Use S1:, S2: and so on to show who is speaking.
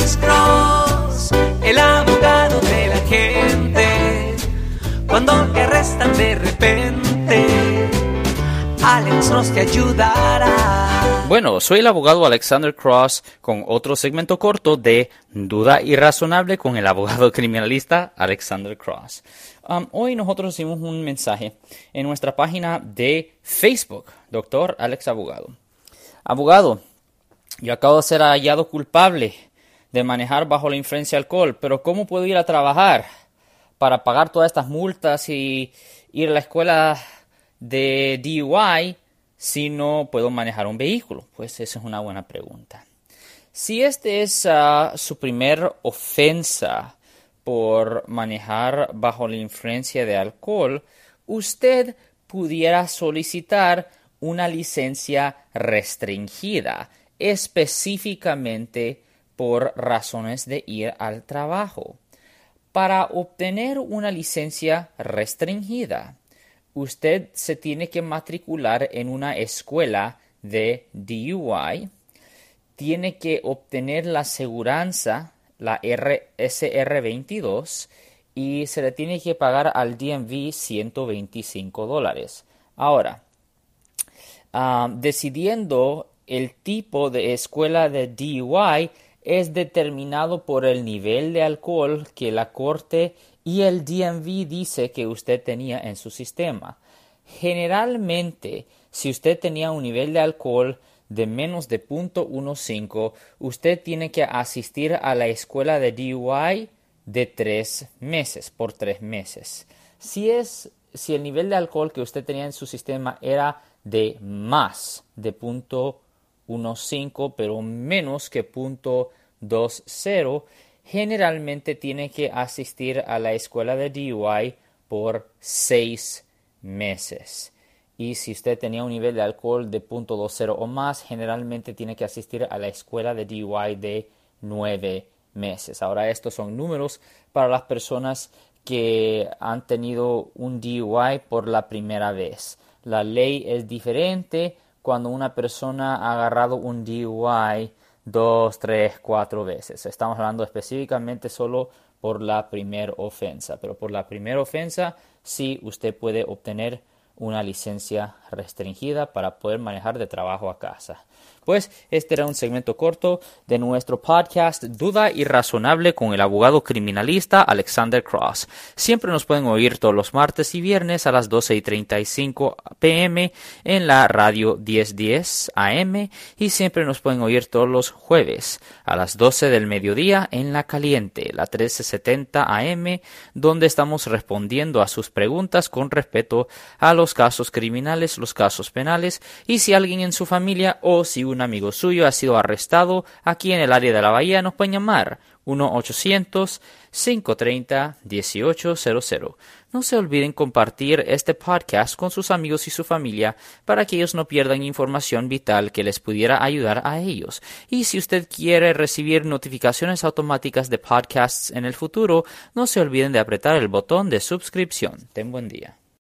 S1: Alex Cross, el abogado de la gente. Cuando te arrestan de repente, Alex Cross te ayudará.
S2: Bueno, soy el abogado Alexander Cross con otro segmento corto de Duda Irrazonable con el abogado criminalista Alexander Cross. Um, hoy nosotros hicimos un mensaje en nuestra página de Facebook, Doctor Alex Abogado. Abogado, yo acabo de ser hallado culpable de manejar bajo la influencia de alcohol, pero ¿cómo puedo ir a trabajar para pagar todas estas multas y ir a la escuela de DUI si no puedo manejar un vehículo? Pues esa es una buena pregunta. Si este es ah, su primer ofensa por manejar bajo la influencia de alcohol, usted pudiera solicitar una licencia restringida, específicamente por razones de ir al trabajo. Para obtener una licencia restringida, usted se tiene que matricular en una escuela de DUI, tiene que obtener la aseguranza, la SR22, y se le tiene que pagar al DMV 125 dólares. Ahora, ah, decidiendo el tipo de escuela de DUI es determinado por el nivel de alcohol que la corte y el DMV dice que usted tenía en su sistema. Generalmente, si usted tenía un nivel de alcohol de menos de 0.15, usted tiene que asistir a la escuela de DUI de tres meses, por tres meses. Si es, si el nivel de alcohol que usted tenía en su sistema era de más de 0.15, pero menos que 0.20, generalmente tiene que asistir a la escuela de DUI por seis meses. Y si usted tenía un nivel de alcohol de 0.20 o más, generalmente tiene que asistir a la escuela de DUI de nueve meses. Ahora, estos son números para las personas que han tenido un DUI por la primera vez. La ley es diferente cuando una persona ha agarrado un DUI dos, tres, cuatro veces. Estamos hablando específicamente solo por la primera ofensa, pero por la primera ofensa sí usted puede obtener una licencia restringida para poder manejar de trabajo a casa. Pues este era un segmento corto de nuestro podcast Duda Irrazonable con el abogado criminalista Alexander Cross. Siempre nos pueden oír todos los martes y viernes a las 12 y 35 pm en la radio 1010 AM y siempre nos pueden oír todos los jueves a las 12 del mediodía en la caliente, la 1370 AM, donde estamos respondiendo a sus preguntas con respecto a los casos criminales, los casos penales y si alguien en su familia o si un amigo suyo ha sido arrestado aquí en el área de la bahía, nos pueden llamar 1-800-530-1800. No se olviden compartir este podcast con sus amigos y su familia para que ellos no pierdan información vital que les pudiera ayudar a ellos. Y si usted quiere recibir notificaciones automáticas de podcasts en el futuro, no se olviden de apretar el botón de suscripción. Ten buen día.